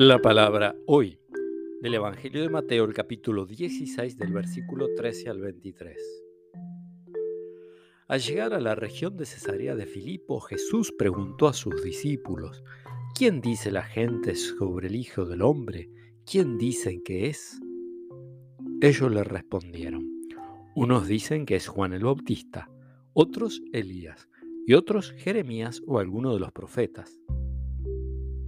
La palabra hoy del Evangelio de Mateo, el capítulo 16 del versículo 13 al 23. Al llegar a la región de Cesarea de Filipo, Jesús preguntó a sus discípulos, ¿quién dice la gente sobre el Hijo del Hombre? ¿Quién dicen que es? Ellos le respondieron, unos dicen que es Juan el Bautista, otros Elías, y otros Jeremías o alguno de los profetas.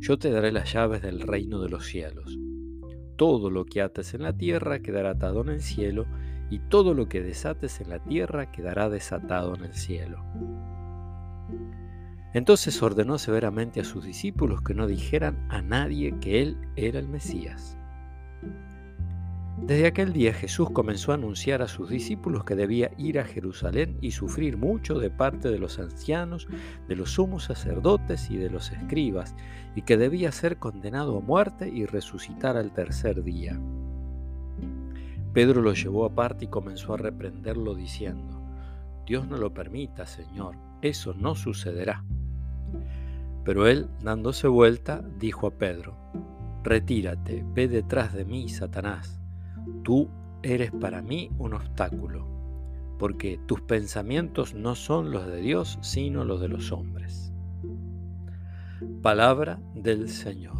yo te daré las llaves del reino de los cielos. Todo lo que ates en la tierra quedará atado en el cielo, y todo lo que desates en la tierra quedará desatado en el cielo. Entonces ordenó severamente a sus discípulos que no dijeran a nadie que él era el Mesías. Desde aquel día Jesús comenzó a anunciar a sus discípulos que debía ir a Jerusalén y sufrir mucho de parte de los ancianos, de los sumos sacerdotes y de los escribas, y que debía ser condenado a muerte y resucitar al tercer día. Pedro lo llevó aparte y comenzó a reprenderlo diciendo, Dios no lo permita, Señor, eso no sucederá. Pero él, dándose vuelta, dijo a Pedro, Retírate, ve detrás de mí, Satanás Tú eres para mí un obstáculo, porque tus pensamientos no son los de Dios, sino los de los hombres. Palabra del Señor.